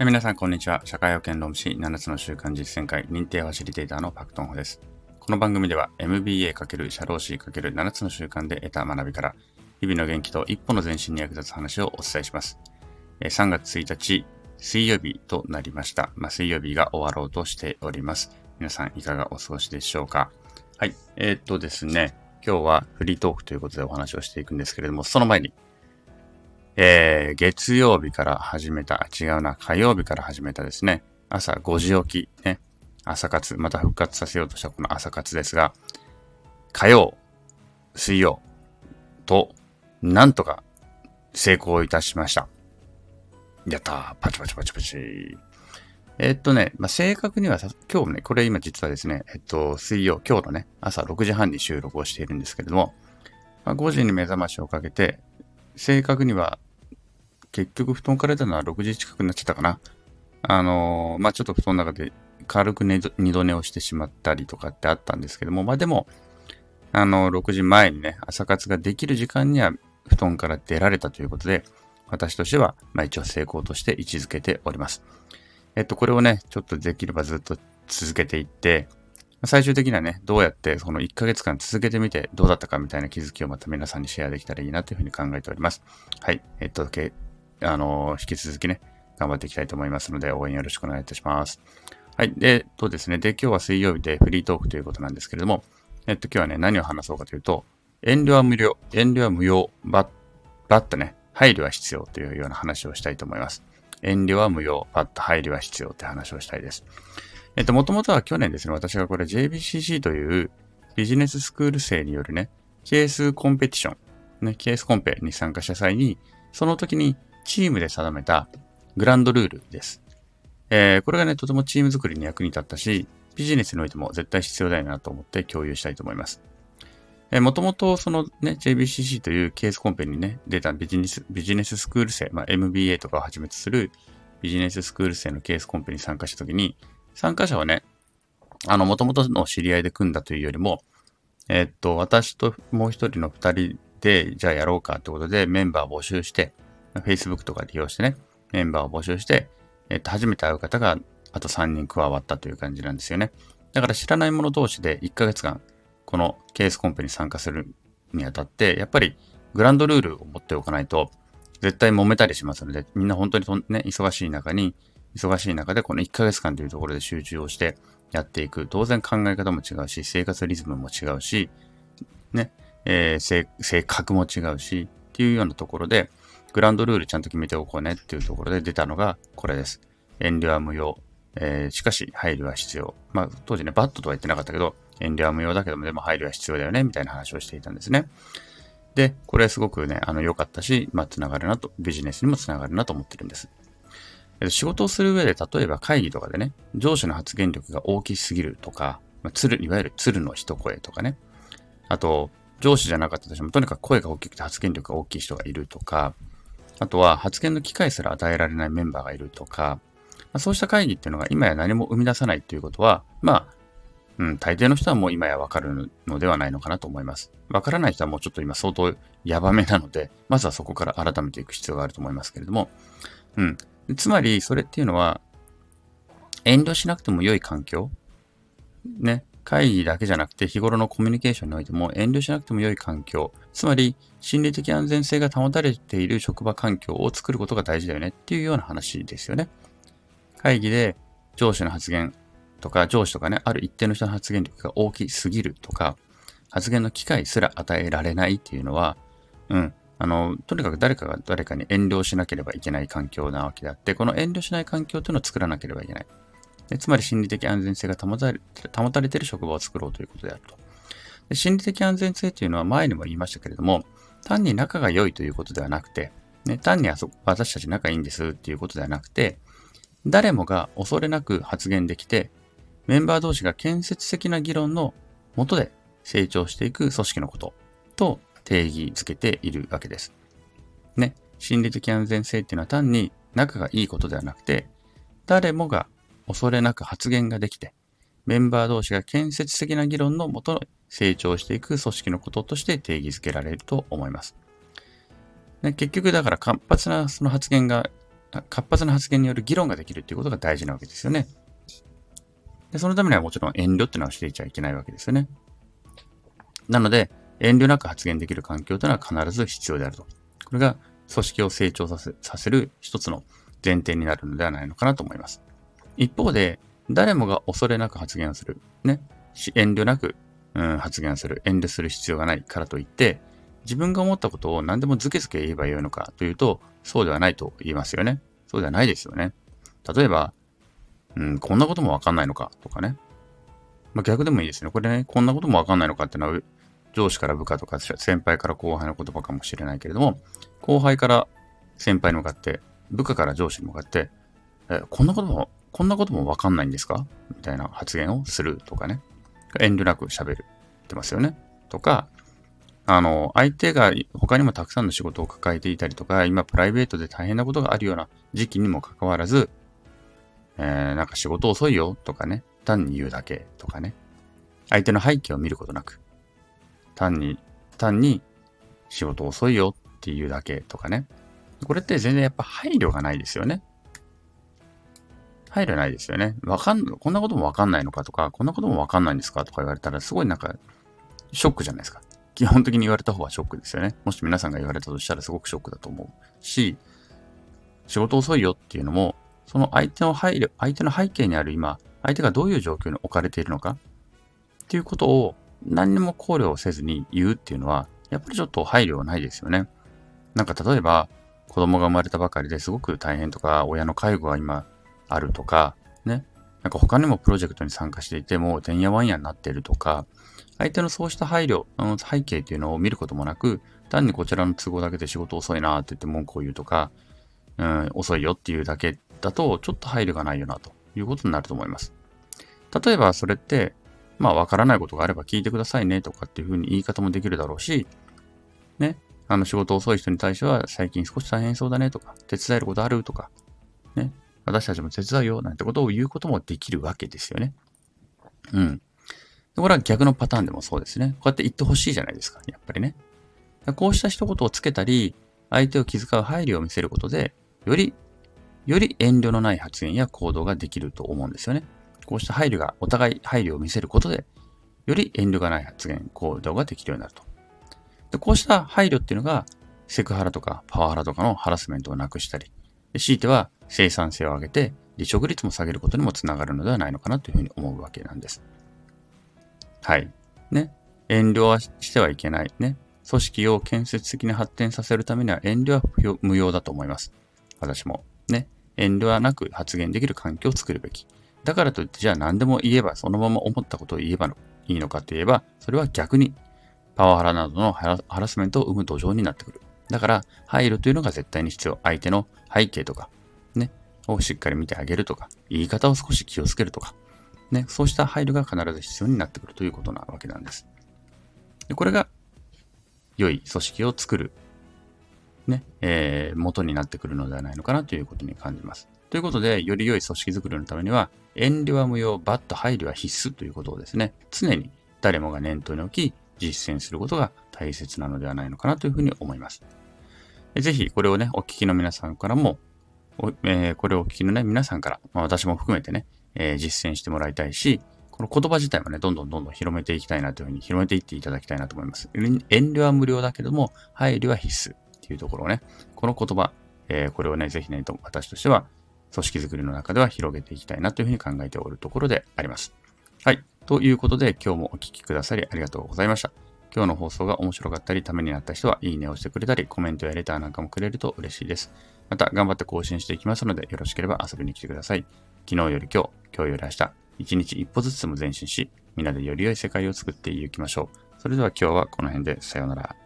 皆さん、こんにちは。社会保険労務士7つの習慣実践会認定ファシリテーターのパクトンホです。この番組では MBA× 社労士 ×7 つの習慣で得た学びから、日々の元気と一歩の前進に役立つ話をお伝えします。3月1日、水曜日となりました。まあ、水曜日が終わろうとしております。皆さん、いかがお過ごしでしょうか？はい。えー、っとですね、今日はフリートークということでお話をしていくんですけれども、その前に、えー、月曜日から始めた、違うな、火曜日から始めたですね、朝5時起き、ね、朝活、また復活させようとしたこの朝活ですが、火曜、水曜と、なんとか成功いたしました。やったー、パチパチパチパチ。えっとね、まあ、正確にはさ、今日ね、これ今実はですね、えっと、水曜、今日のね、朝6時半に収録をしているんですけれども、まあ、5時に目覚ましをかけて、正確には結局布団から出たのは6時近くになっちゃったかな。あのー、まあ、ちょっと布団の中で軽く二度寝をしてしまったりとかってあったんですけども、まあ、でも、あの、6時前にね、朝活ができる時間には布団から出られたということで、私としては、まあ、一応成功として位置づけております。えっと、これをね、ちょっとできればずっと続けていって、最終的にはね、どうやってその1ヶ月間続けてみてどうだったかみたいな気づきをまた皆さんにシェアできたらいいなというふうに考えております。はい。えっと、あの、引き続きね、頑張っていきたいと思いますので、応援よろしくお願いいたします。はい。で、とですね、で、今日は水曜日でフリートークということなんですけれども、えっと、今日はね、何を話そうかというと、遠慮は無料、遠慮は無用、バッ、バッとね、配慮は必要というような話をしたいと思います。遠慮は無用、バッと配慮は必要って話をしたいです。えっと、もともとは去年ですね、私がこれ JBCC というビジネススクール生によるね、ケースコンペティション、ね、ケースコンペに参加した際に、その時にチームで定めたグランドルールです。えー、これがね、とてもチーム作りに役に立ったし、ビジネスにおいても絶対必要だよなと思って共有したいと思います。えー、もともとそのね、JBCC というケースコンペにね、出たビジネス、ビジネススクール生、まあ、MBA とかをはじめとするビジネススクール生のケースコンペに参加したときに、参加者はね、あの、もともとの知り合いで組んだというよりも、えー、っと、私ともう一人の二人で、じゃあやろうかってことでメンバー募集して、Facebook とか利用してね、メンバーを募集して、えっと、初めて会う方があと3人加わったという感じなんですよね。だから知らない者同士で1ヶ月間、このケースコンペに参加するにあたって、やっぱりグランドルールを持っておかないと、絶対揉めたりしますので、みんな本当にね、忙しい中に、忙しい中でこの1ヶ月間というところで集中をしてやっていく。当然考え方も違うし、生活リズムも違うし、ね、えー、性格も違うし、っていうようなところで、グランドルールちゃんと決めておこうねっていうところで出たのがこれです。遠慮は無用。えー、しかし配慮は必要。まあ当時ね、バットとは言ってなかったけど、遠慮は無用だけどもでも配慮は必要だよねみたいな話をしていたんですね。で、これはすごくね、あの良かったし、まあ繋がるなと、ビジネスにも繋がるなと思ってるんです。仕事をする上で、例えば会議とかでね、上司の発言力が大きすぎるとか、まあ、鶴、いわゆる鶴の一声とかね。あと、上司じゃなかったとしても、とにかく声が大きくて発言力が大きい人がいるとか、あとは発言の機会すら与えられないメンバーがいるとか、まあ、そうした会議っていうのが今や何も生み出さないっていうことは、まあ、うん、大抵の人はもう今やわかるのではないのかなと思います。わからない人はもうちょっと今相当ヤバめなので、まずはそこから改めていく必要があると思いますけれども、うん。つまり、それっていうのは、遠慮しなくても良い環境ね。会議だけじゃなくて日頃のコミュニケーションにおいても遠慮しなくても良い環境、つまり心理的安全性が保たれている職場環境を作ることが大事だよねっていうような話ですよね。会議で上司の発言とか上司とかね、ある一定の人の発言力が大きすぎるとか、発言の機会すら与えられないっていうのは、うん、あの、とにかく誰かが誰かに遠慮しなければいけない環境なわけであって、この遠慮しない環境というのを作らなければいけない。つまり心理的安全性が保たれ保たれている職場を作ろうということであるとで。心理的安全性というのは前にも言いましたけれども、単に仲が良いということではなくて、ね、単にあそ私たち仲いいんですっていうことではなくて、誰もが恐れなく発言できて、メンバー同士が建設的な議論のもとで成長していく組織のことと定義づけているわけです。ね、心理的安全性っていうのは単に仲がいいことではなくて、誰もが恐れなく発言ができて、メンバー同士が建設的な議論のもと成長していく組織のこととして定義づけられると思います。ね、結局だから活発なその発言が活発な発言による議論ができるっていうことが大事なわけですよね。で、そのためにはもちろん遠慮っていうのはしていちゃいけないわけですよね。なので、遠慮なく発言できる環境というのは必ず必要であると。これが組織を成長させさせる一つの前提になるのではないのかなと思います。一方で、誰もが恐れなく発言する。ね。遠慮なく、うん、発言する。遠慮する必要がないからといって、自分が思ったことを何でもズケズケ言えばよいのかというと、そうではないと言いますよね。そうではないですよね。例えば、うん、こんなこともわかんないのかとかね。まあ、逆でもいいですね。これね、こんなこともわかんないのかっていうのは、上司から部下とか先輩から後輩の言葉かもしれないけれども、後輩から先輩に向かって、部下から上司に向かって、え、こんなことも、こんなこともわかんないんですか？みたいな発言をするとかね。遠慮なく喋るってますよね。とか、あの、相手が他にもたくさんの仕事を抱えていたりとか、今プライベートで大変なことがあるような時期にもかかわらず、えー、なんか仕事遅いよとかね、単に言うだけとかね、相手の背景を見ることなく、単に、単に仕事遅いよっていうだけとかね。これって全然やっぱ配慮がないですよね。配慮ないですよね。わかん、こんなこともわかんないのかとか、こんなこともわかんないんですかとか言われたらすごいなんか、ショックじゃないですか。基本的に言われた方はショックですよね。もし皆さんが言われたとしたらすごくショックだと思うし、仕事遅いよっていうのも、その相手の配慮、相手の背景にある今、相手がどういう状況に置かれているのかっていうことを何にも考慮をせずに言うっていうのは、やっぱりちょっと配慮はないですよね。なんか例えば、子供が生まれたばかりですごく大変とか、親の介護が今あるとか、ね。なんか他にもプロジェクトに参加していても、てんやわんやになっているとか、相手のそうした配慮、の背景っていうのを見ることもなく、単にこちらの都合だけで仕事遅いなって言って文句を言うとか、うん、遅いよっていうだけだと、ちょっと配慮がないよな、ということになると思います。例えば、それって、まあ、わからないことがあれば聞いてくださいね、とかっていうふうに言い方もできるだろうし、ね、あの、仕事遅い人に対しては、最近少し大変そうだね、とか、手伝えることあるとか、ね、私たちも手伝うよ、なんてことを言うこともできるわけですよね。うん。これは逆のパターンでもそうですね。こうやって言ってほしいじゃないですか、やっぱりね。こうした一言をつけたり、相手を気遣う配慮を見せることで、より、より遠慮のない発言や行動ができると思うんですよね。こうした配慮が、お互い配慮を見せることで、より遠慮がない発言、行動ができるようになると。でこうした配慮っていうのが、セクハラとかパワハラとかのハラスメントをなくしたり、強いては生産性を上げて離職率も下げることにもつながるのではないのかなというふうに思うわけなんです。はい。ね。遠慮はしてはいけない。ね。組織を建設的に発展させるためには遠慮は無用だと思います。私も。ね。遠慮はなく発言できる環境を作るべき。だからといって、じゃあ何でも言えば、そのまま思ったことを言えばいいのかといえば、それは逆にパワハラなどのハラスメントを生む土壌になってくる。だから、配慮というのが絶対に必要。相手の背景とか、をしっかり見てあげるとか、言い方を少し気をつけるとか、ね、そうした配慮が必ず必要になってくるということなわけなんです。でこれが、良い組織を作る、ね、えー、元になってくるのではないのかなということに感じます。ということで、より良い組織づくりのためには、遠慮は無用、バッと配慮は必須ということをですね、常に誰もが念頭に置き、実践することが大切なのではないのかなというふうに思います。ぜひ、これをね、お聞きの皆さんからも、えー、これをお聞きのね、皆さんから、まあ、私も含めてね、えー、実践してもらいたいし、この言葉自体もね、どんどんどんどん広めていきたいなというふうに広めていっていただきたいなと思います。遠慮は無料だけども、配慮は必須っていうところをね、この言葉、えー、これをね、ぜひね、私としては、組織づくりの中では広げていきたいなというふうに考えておるところであります。はい。ということで、今日もお聴きくださりありがとうございました。今日の放送が面白かったり、ためになった人は、いいねをしてくれたり、コメントやレターなんかもくれると嬉しいです。また、頑張って更新していきますので、よろしければ遊びに来てください。昨日より今日、今日より明日、一日一歩ずつも前進し、みんなでより良い世界を作っていきましょう。それでは今日はこの辺でさようなら。